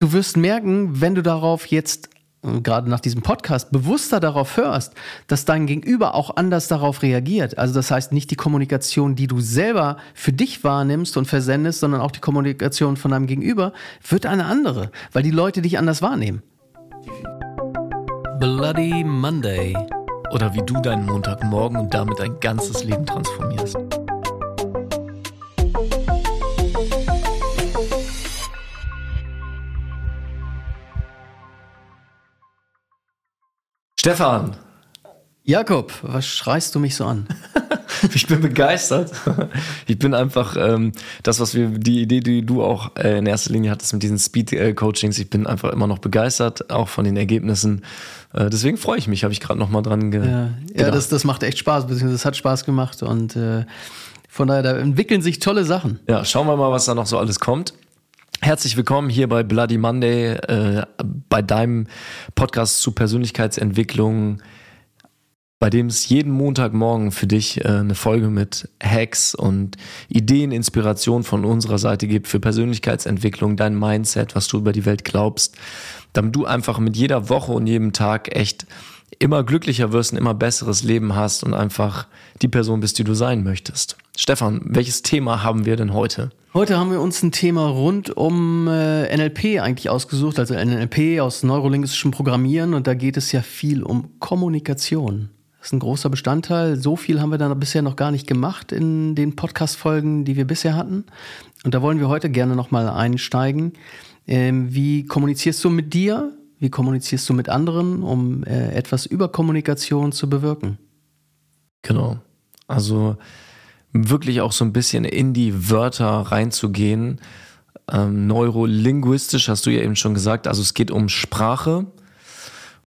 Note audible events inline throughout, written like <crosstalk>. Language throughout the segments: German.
du wirst merken, wenn du darauf jetzt äh, gerade nach diesem Podcast bewusster darauf hörst, dass dein Gegenüber auch anders darauf reagiert. Also das heißt nicht die Kommunikation, die du selber für dich wahrnimmst und versendest, sondern auch die Kommunikation von deinem Gegenüber wird eine andere, weil die Leute dich anders wahrnehmen. Bloody Monday. Oder wie du deinen Montagmorgen und damit dein ganzes Leben transformierst. Stefan. Jakob, was schreist du mich so an? <laughs> ich bin begeistert. Ich bin einfach ähm, das, was wir, die Idee, die du auch äh, in erster Linie hattest mit diesen Speed-Coachings, ich bin einfach immer noch begeistert, auch von den Ergebnissen. Äh, deswegen freue ich mich, habe ich gerade noch mal dran ge Ja, ja das, das macht echt Spaß, beziehungsweise es hat Spaß gemacht und äh, von daher, da entwickeln sich tolle Sachen. Ja, schauen wir mal, was da noch so alles kommt. Herzlich willkommen hier bei Bloody Monday, äh, bei deinem Podcast zu Persönlichkeitsentwicklung, bei dem es jeden Montagmorgen für dich äh, eine Folge mit Hacks und Ideen, Inspiration von unserer Seite gibt für Persönlichkeitsentwicklung, dein Mindset, was du über die Welt glaubst, damit du einfach mit jeder Woche und jedem Tag echt immer glücklicher wirst, ein immer besseres Leben hast und einfach die Person bist, die du sein möchtest. Stefan, welches Thema haben wir denn heute? Heute haben wir uns ein Thema rund um äh, NLP eigentlich ausgesucht, also NLP aus neurolinguistischem Programmieren und da geht es ja viel um Kommunikation. Das ist ein großer Bestandteil. So viel haben wir dann bisher noch gar nicht gemacht in den Podcast-Folgen, die wir bisher hatten. Und da wollen wir heute gerne nochmal einsteigen. Ähm, wie kommunizierst du mit dir? Wie kommunizierst du mit anderen, um äh, etwas über Kommunikation zu bewirken? Genau. Also wirklich auch so ein bisschen in die Wörter reinzugehen. Ähm, neurolinguistisch hast du ja eben schon gesagt. Also es geht um Sprache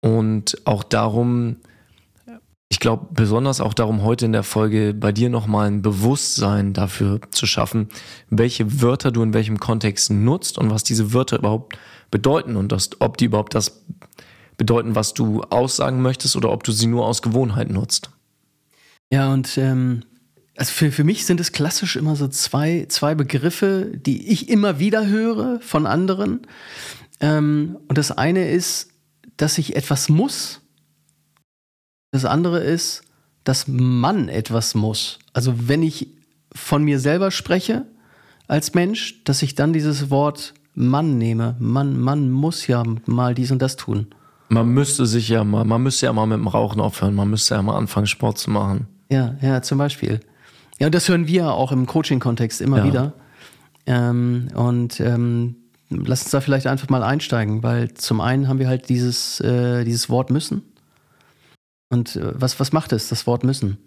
und auch darum, ich glaube besonders auch darum, heute in der Folge bei dir nochmal ein Bewusstsein dafür zu schaffen, welche Wörter du in welchem Kontext nutzt und was diese Wörter überhaupt bedeuten und das, ob die überhaupt das bedeuten, was du aussagen möchtest oder ob du sie nur aus Gewohnheit nutzt. Ja, und ähm, also für, für mich sind es klassisch immer so zwei, zwei Begriffe, die ich immer wieder höre von anderen. Ähm, und das eine ist, dass ich etwas muss. Das andere ist, dass man etwas muss. Also wenn ich von mir selber spreche als Mensch, dass ich dann dieses Wort Mann nehme. Man, man muss ja mal dies und das tun. Man müsste sich ja mal, man müsste ja mal mit dem Rauchen aufhören, man müsste ja mal anfangen, Sport zu machen. Ja, ja, zum Beispiel. Ja, und das hören wir auch im Coaching-Kontext immer ja. wieder. Ähm, und ähm, lass uns da vielleicht einfach mal einsteigen, weil zum einen haben wir halt dieses, äh, dieses Wort müssen. Und äh, was, was macht es, das Wort müssen?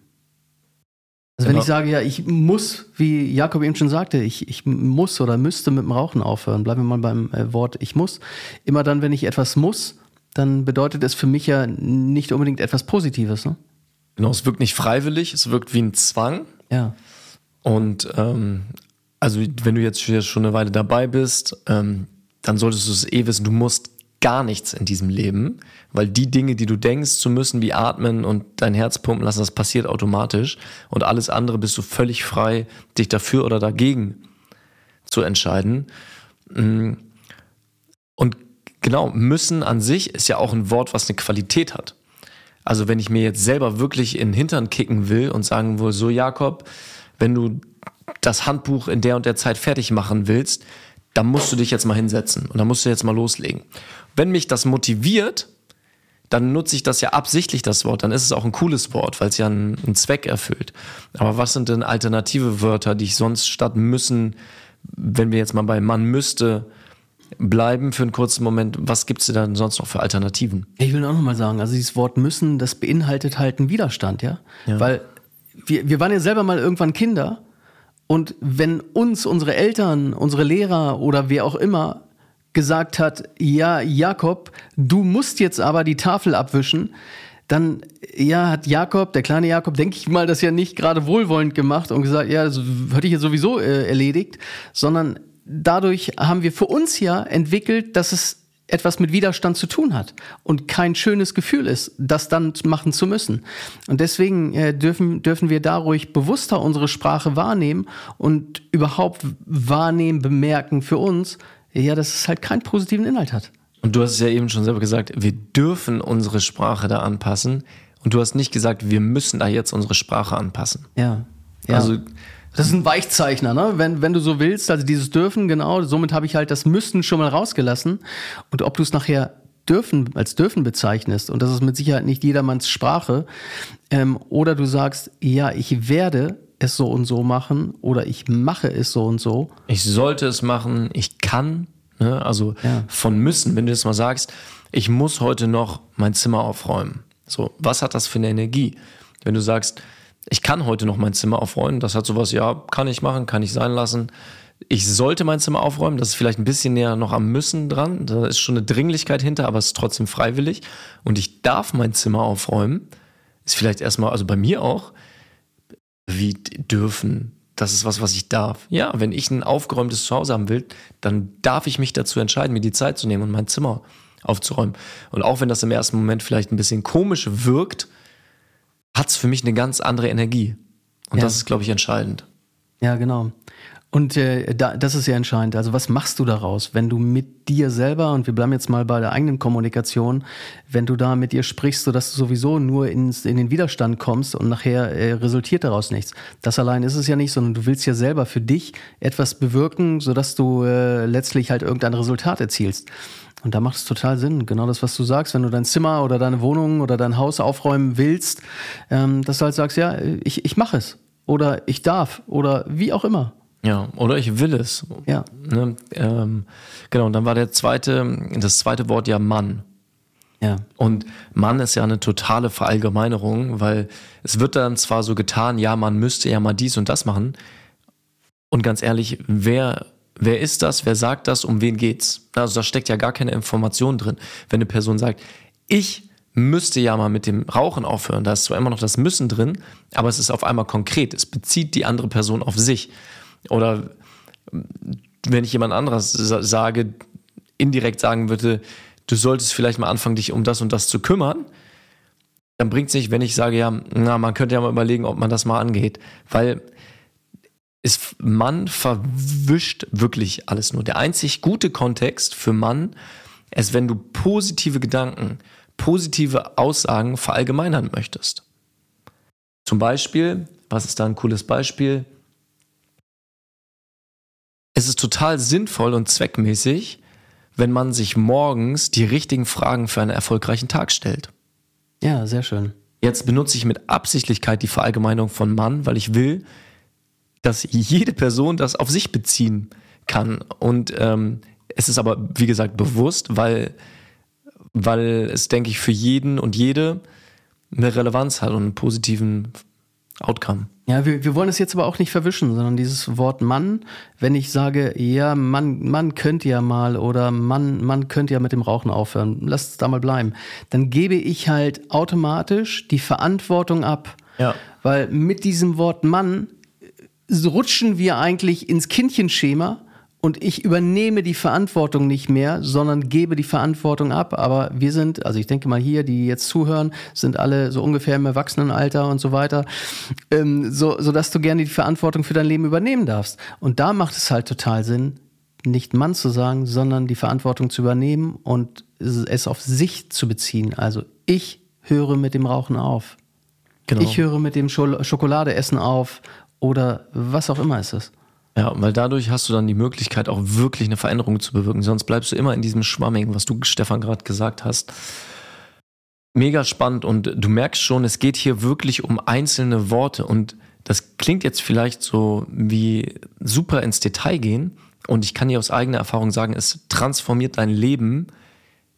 Also wenn genau. ich sage, ja, ich muss, wie Jakob eben schon sagte, ich, ich muss oder müsste mit dem Rauchen aufhören, bleiben wir mal beim äh, Wort ich muss. Immer dann, wenn ich etwas muss, dann bedeutet es für mich ja nicht unbedingt etwas Positives. Ne? Genau, es wirkt nicht freiwillig, es wirkt wie ein Zwang. Ja. Und ähm, also wenn du jetzt schon eine Weile dabei bist, ähm, dann solltest du es eh wissen, du musst gar nichts in diesem Leben, weil die Dinge, die du denkst zu müssen, wie atmen und dein Herz pumpen lassen, das passiert automatisch und alles andere bist du völlig frei, dich dafür oder dagegen zu entscheiden. Mm. Und genau, müssen an sich ist ja auch ein Wort, was eine Qualität hat. Also wenn ich mir jetzt selber wirklich in den Hintern kicken will und sagen will, so Jakob, wenn du das Handbuch in der und der Zeit fertig machen willst, dann musst du dich jetzt mal hinsetzen und dann musst du jetzt mal loslegen. Wenn mich das motiviert, dann nutze ich das ja absichtlich, das Wort. Dann ist es auch ein cooles Wort, weil es ja einen, einen, Zweck erfüllt. Aber was sind denn alternative Wörter, die ich sonst statt müssen, wenn wir jetzt mal bei man müsste, bleiben für einen kurzen Moment, was gibt es denn sonst noch für Alternativen? Ich will auch nochmal sagen, also dieses Wort müssen, das beinhaltet halt einen Widerstand, ja? ja. Weil wir, wir waren ja selber mal irgendwann Kinder und wenn uns unsere Eltern, unsere Lehrer oder wer auch immer gesagt hat, ja, Jakob, du musst jetzt aber die Tafel abwischen, dann ja, hat Jakob, der kleine Jakob, denke ich mal, das ja nicht gerade wohlwollend gemacht und gesagt, ja, das hätte ich ja sowieso äh, erledigt, sondern dadurch haben wir für uns ja entwickelt, dass es etwas mit Widerstand zu tun hat und kein schönes Gefühl ist, das dann machen zu müssen. Und deswegen äh, dürfen, dürfen wir da ruhig bewusster unsere Sprache wahrnehmen und überhaupt wahrnehmen, bemerken für uns, ja, dass es halt keinen positiven Inhalt hat. Und du hast es ja eben schon selber gesagt, wir dürfen unsere Sprache da anpassen. Und du hast nicht gesagt, wir müssen da jetzt unsere Sprache anpassen. Ja. ja. Also das ist ein Weichzeichner, ne? Wenn, wenn du so willst, also dieses Dürfen, genau, somit habe ich halt das Müssen schon mal rausgelassen. Und ob du es nachher dürfen, als dürfen bezeichnest, und das ist mit Sicherheit nicht jedermanns Sprache, ähm, oder du sagst, ja, ich werde es so und so machen, oder ich mache es so und so. Ich sollte es machen, ich kann, ne? also ja. von müssen, wenn du jetzt mal sagst, ich muss heute noch mein Zimmer aufräumen. So, was hat das für eine Energie? Wenn du sagst, ich kann heute noch mein Zimmer aufräumen, das hat sowas, ja, kann ich machen, kann ich sein lassen. Ich sollte mein Zimmer aufräumen, das ist vielleicht ein bisschen näher noch am Müssen dran, da ist schon eine Dringlichkeit hinter, aber es ist trotzdem freiwillig. Und ich darf mein Zimmer aufräumen, ist vielleicht erstmal, also bei mir auch, wie dürfen, das ist was, was ich darf. Ja, wenn ich ein aufgeräumtes Zuhause haben will, dann darf ich mich dazu entscheiden, mir die Zeit zu nehmen und mein Zimmer aufzuräumen. Und auch wenn das im ersten Moment vielleicht ein bisschen komisch wirkt, hat es für mich eine ganz andere Energie. Und ja. das ist, glaube ich, entscheidend. Ja, genau. Und äh, da, das ist ja entscheidend. Also was machst du daraus, wenn du mit dir selber, und wir bleiben jetzt mal bei der eigenen Kommunikation, wenn du da mit dir sprichst, sodass du sowieso nur ins, in den Widerstand kommst und nachher äh, resultiert daraus nichts. Das allein ist es ja nicht, sondern du willst ja selber für dich etwas bewirken, sodass du äh, letztlich halt irgendein Resultat erzielst. Und da macht es total Sinn, genau das, was du sagst, wenn du dein Zimmer oder deine Wohnung oder dein Haus aufräumen willst, ähm, dass du halt sagst, ja, ich, ich mache es oder ich darf oder wie auch immer. Ja, oder ich will es. Ja. Ne? Ähm, genau, und dann war der zweite, das zweite Wort ja Mann. Ja. Und Mann ist ja eine totale Verallgemeinerung, weil es wird dann zwar so getan, ja, man müsste ja mal dies und das machen. Und ganz ehrlich, wer Wer ist das? Wer sagt das? Um wen geht's? Also da steckt ja gar keine Information drin. Wenn eine Person sagt, ich müsste ja mal mit dem Rauchen aufhören, da ist zwar immer noch das Müssen drin, aber es ist auf einmal konkret. Es bezieht die andere Person auf sich. Oder wenn ich jemand anderes sage, indirekt sagen würde, du solltest vielleicht mal anfangen, dich um das und das zu kümmern, dann bringt es nicht, wenn ich sage, ja, na, man könnte ja mal überlegen, ob man das mal angeht. Weil ist Mann verwischt wirklich alles nur. Der einzig gute Kontext für Mann ist, wenn du positive Gedanken, positive Aussagen verallgemeinern möchtest. Zum Beispiel, was ist da ein cooles Beispiel? Es ist total sinnvoll und zweckmäßig, wenn man sich morgens die richtigen Fragen für einen erfolgreichen Tag stellt. Ja, sehr schön. Jetzt benutze ich mit Absichtlichkeit die Verallgemeinerung von Mann, weil ich will, dass jede Person das auf sich beziehen kann. Und ähm, es ist aber, wie gesagt, bewusst, weil, weil es, denke ich, für jeden und jede eine Relevanz hat und einen positiven Outcome. Ja, wir, wir wollen es jetzt aber auch nicht verwischen, sondern dieses Wort Mann, wenn ich sage, ja, Mann, Mann könnte ja mal oder Mann, Mann könnte ja mit dem Rauchen aufhören, lass es da mal bleiben, dann gebe ich halt automatisch die Verantwortung ab. Ja. Weil mit diesem Wort Mann rutschen wir eigentlich ins Kindchenschema und ich übernehme die Verantwortung nicht mehr, sondern gebe die Verantwortung ab. Aber wir sind, also ich denke mal hier, die jetzt zuhören, sind alle so ungefähr im Erwachsenenalter und so weiter, ähm, so, so dass du gerne die Verantwortung für dein Leben übernehmen darfst. Und da macht es halt total Sinn, nicht Mann zu sagen, sondern die Verantwortung zu übernehmen und es auf sich zu beziehen. Also ich höre mit dem Rauchen auf. Genau. Ich höre mit dem Schokoladeessen auf oder was auch immer ist es. Ja, weil dadurch hast du dann die Möglichkeit, auch wirklich eine Veränderung zu bewirken. Sonst bleibst du immer in diesem Schwamming, was du, Stefan, gerade gesagt hast. Mega spannend und du merkst schon, es geht hier wirklich um einzelne Worte und das klingt jetzt vielleicht so wie super ins Detail gehen und ich kann dir aus eigener Erfahrung sagen, es transformiert dein Leben,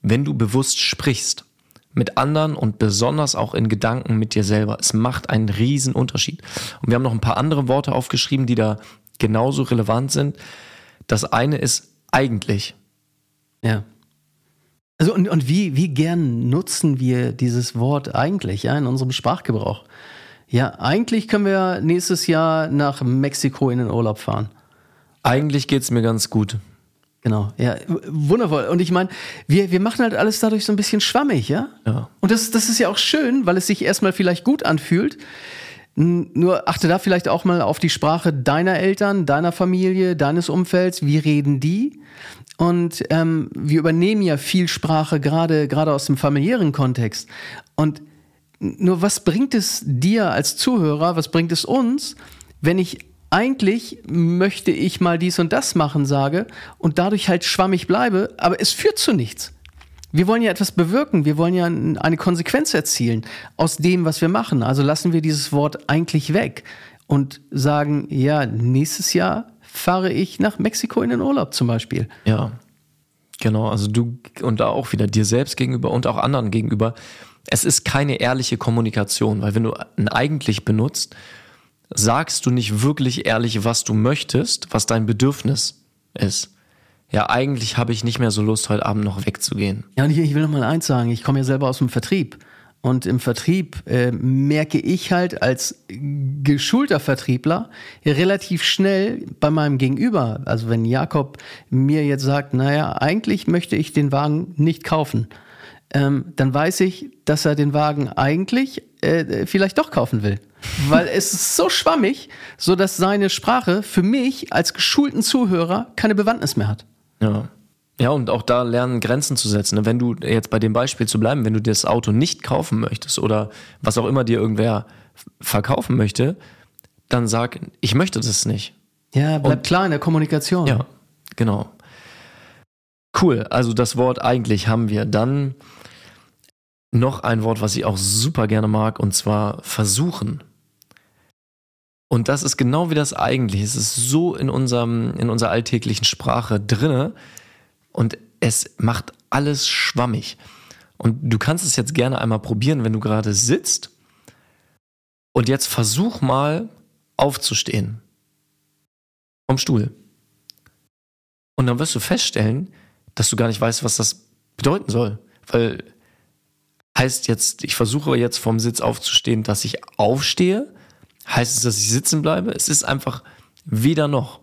wenn du bewusst sprichst mit anderen und besonders auch in Gedanken mit dir selber. Es macht einen riesen Unterschied. Und wir haben noch ein paar andere Worte aufgeschrieben, die da genauso relevant sind. Das eine ist eigentlich. Ja. Also und, und wie, wie gern nutzen wir dieses Wort eigentlich ja, in unserem Sprachgebrauch? Ja, eigentlich können wir nächstes Jahr nach Mexiko in den Urlaub fahren. Eigentlich geht es mir ganz gut. Genau, ja, wundervoll. Und ich meine, wir, wir machen halt alles dadurch so ein bisschen schwammig, ja? Ja. Und das, das ist ja auch schön, weil es sich erstmal vielleicht gut anfühlt. Nur achte da vielleicht auch mal auf die Sprache deiner Eltern, deiner Familie, deines Umfelds. Wie reden die? Und ähm, wir übernehmen ja viel Sprache gerade gerade aus dem familiären Kontext. Und nur was bringt es dir als Zuhörer? Was bringt es uns, wenn ich eigentlich möchte ich mal dies und das machen sage und dadurch halt schwammig bleibe, aber es führt zu nichts. Wir wollen ja etwas bewirken, wir wollen ja eine Konsequenz erzielen aus dem, was wir machen. Also lassen wir dieses Wort eigentlich weg und sagen, ja, nächstes Jahr fahre ich nach Mexiko in den Urlaub zum Beispiel. Ja, genau. Also du und da auch wieder dir selbst gegenüber und auch anderen gegenüber. Es ist keine ehrliche Kommunikation, weil wenn du ein eigentlich benutzt, sagst du nicht wirklich ehrlich, was du möchtest, was dein Bedürfnis ist ja, eigentlich habe ich nicht mehr so Lust, heute Abend noch wegzugehen. Ja, und ich, ich will noch mal eins sagen, ich komme ja selber aus dem Vertrieb. Und im Vertrieb äh, merke ich halt als geschulter Vertriebler relativ schnell bei meinem Gegenüber, also wenn Jakob mir jetzt sagt, naja, eigentlich möchte ich den Wagen nicht kaufen, ähm, dann weiß ich, dass er den Wagen eigentlich äh, vielleicht doch kaufen will. <laughs> Weil es ist so schwammig, so dass seine Sprache für mich als geschulten Zuhörer keine Bewandtnis mehr hat. Ja. Ja, und auch da lernen, Grenzen zu setzen. Wenn du jetzt bei dem Beispiel zu bleiben, wenn du das Auto nicht kaufen möchtest oder was auch immer dir irgendwer verkaufen möchte, dann sag, ich möchte das nicht. Ja, bleib und, klar in der Kommunikation. Ja, genau. Cool, also das Wort eigentlich haben wir. Dann noch ein Wort, was ich auch super gerne mag, und zwar versuchen. Und das ist genau wie das eigentlich. Es ist so in unserem, in unserer alltäglichen Sprache drinne und es macht alles schwammig. Und du kannst es jetzt gerne einmal probieren, wenn du gerade sitzt. Und jetzt versuch mal aufzustehen. Vom Stuhl. Und dann wirst du feststellen, dass du gar nicht weißt, was das bedeuten soll. Weil heißt jetzt, ich versuche jetzt vom Sitz aufzustehen, dass ich aufstehe Heißt es, dass ich sitzen bleibe? Es ist einfach weder noch.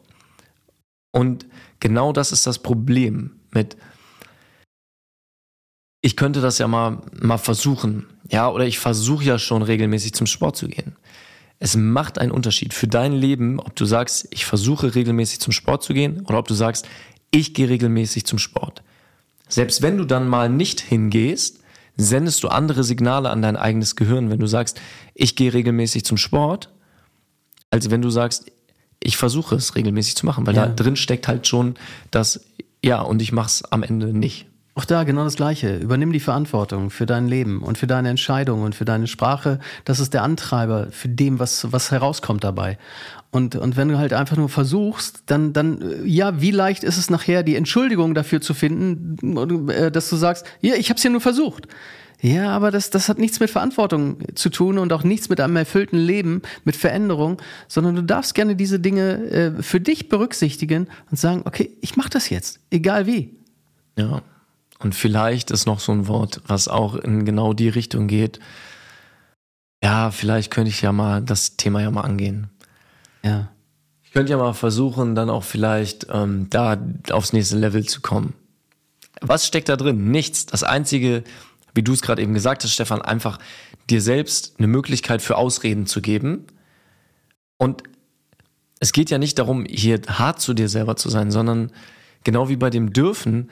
Und genau das ist das Problem mit, ich könnte das ja mal, mal versuchen. Ja, oder ich versuche ja schon regelmäßig zum Sport zu gehen. Es macht einen Unterschied für dein Leben, ob du sagst, ich versuche regelmäßig zum Sport zu gehen oder ob du sagst, ich gehe regelmäßig zum Sport. Selbst wenn du dann mal nicht hingehst, sendest du andere Signale an dein eigenes Gehirn, wenn du sagst, ich gehe regelmäßig zum Sport, als wenn du sagst, ich versuche es regelmäßig zu machen, weil ja. da drin steckt halt schon das, ja, und ich mache es am Ende nicht. Auch da genau das Gleiche. Übernimm die Verantwortung für dein Leben und für deine Entscheidung und für deine Sprache. Das ist der Antreiber für dem, was, was herauskommt dabei. Und, und wenn du halt einfach nur versuchst, dann, dann, ja, wie leicht ist es nachher, die Entschuldigung dafür zu finden, äh, dass du sagst, ja, ich habe es ja nur versucht. Ja, aber das, das hat nichts mit Verantwortung zu tun und auch nichts mit einem erfüllten Leben, mit Veränderung, sondern du darfst gerne diese Dinge äh, für dich berücksichtigen und sagen, okay, ich mache das jetzt, egal wie. Ja. Und vielleicht ist noch so ein Wort, was auch in genau die Richtung geht. Ja, vielleicht könnte ich ja mal das Thema ja mal angehen. Ja. Ich könnte ja mal versuchen, dann auch vielleicht ähm, da aufs nächste Level zu kommen. Was steckt da drin? Nichts. Das Einzige, wie du es gerade eben gesagt hast, Stefan, einfach dir selbst eine Möglichkeit für Ausreden zu geben. Und es geht ja nicht darum, hier hart zu dir selber zu sein, sondern genau wie bei dem Dürfen,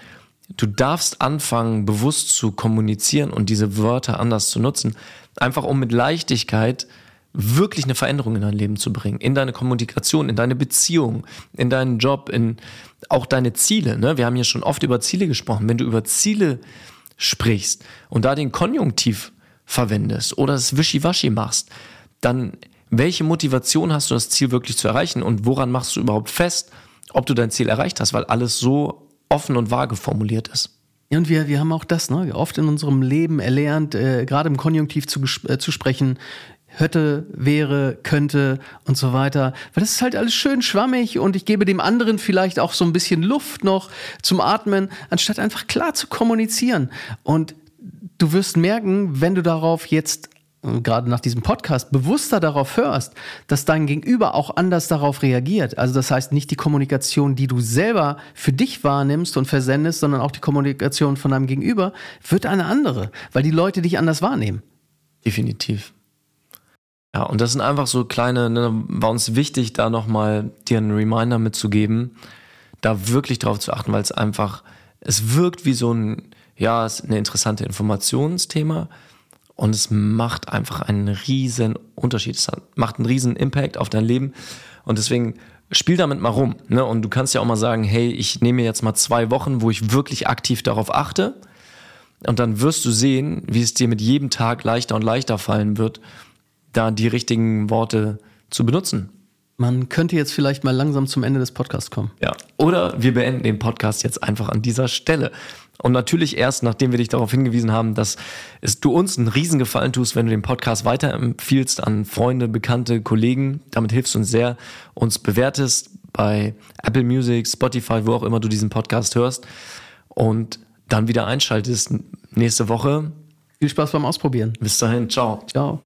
du darfst anfangen, bewusst zu kommunizieren und diese Wörter anders zu nutzen, einfach um mit Leichtigkeit wirklich eine Veränderung in dein Leben zu bringen, in deine Kommunikation, in deine Beziehung, in deinen Job, in auch deine Ziele. Ne? Wir haben hier schon oft über Ziele gesprochen. Wenn du über Ziele sprichst und da den Konjunktiv verwendest oder das Wischiwaschi machst, dann welche Motivation hast du, das Ziel wirklich zu erreichen und woran machst du überhaupt fest, ob du dein Ziel erreicht hast, weil alles so offen und vage formuliert ist. Ja, und wir, wir haben auch das, ne, oft in unserem Leben erlernt, äh, gerade im Konjunktiv zu, äh, zu sprechen, hätte, wäre, könnte und so weiter. Weil das ist halt alles schön schwammig und ich gebe dem anderen vielleicht auch so ein bisschen Luft noch zum Atmen, anstatt einfach klar zu kommunizieren. Und du wirst merken, wenn du darauf jetzt gerade nach diesem Podcast bewusster darauf hörst, dass dein Gegenüber auch anders darauf reagiert. Also das heißt nicht die Kommunikation, die du selber für dich wahrnimmst und versendest, sondern auch die Kommunikation von deinem Gegenüber wird eine andere, weil die Leute dich anders wahrnehmen. Definitiv. Ja, und das sind einfach so kleine, ne, war uns wichtig, da nochmal dir einen Reminder mitzugeben, da wirklich drauf zu achten, weil es einfach, es wirkt wie so ein, ja, es ist eine interessante Informationsthema und es macht einfach einen riesen Unterschied. Es macht einen riesen Impact auf dein Leben und deswegen spiel damit mal rum. Ne? Und du kannst ja auch mal sagen, hey, ich nehme jetzt mal zwei Wochen, wo ich wirklich aktiv darauf achte. Und dann wirst du sehen, wie es dir mit jedem Tag leichter und leichter fallen wird, da die richtigen Worte zu benutzen. Man könnte jetzt vielleicht mal langsam zum Ende des Podcasts kommen. Ja. Oder wir beenden den Podcast jetzt einfach an dieser Stelle. Und natürlich erst, nachdem wir dich darauf hingewiesen haben, dass es du uns einen Riesengefallen tust, wenn du den Podcast weiterempfiehlst an Freunde, Bekannte, Kollegen. Damit hilfst du uns sehr, uns bewertest bei Apple Music, Spotify, wo auch immer du diesen Podcast hörst. Und dann wieder einschaltest nächste Woche. Viel Spaß beim Ausprobieren. Bis dahin, ciao. Ciao.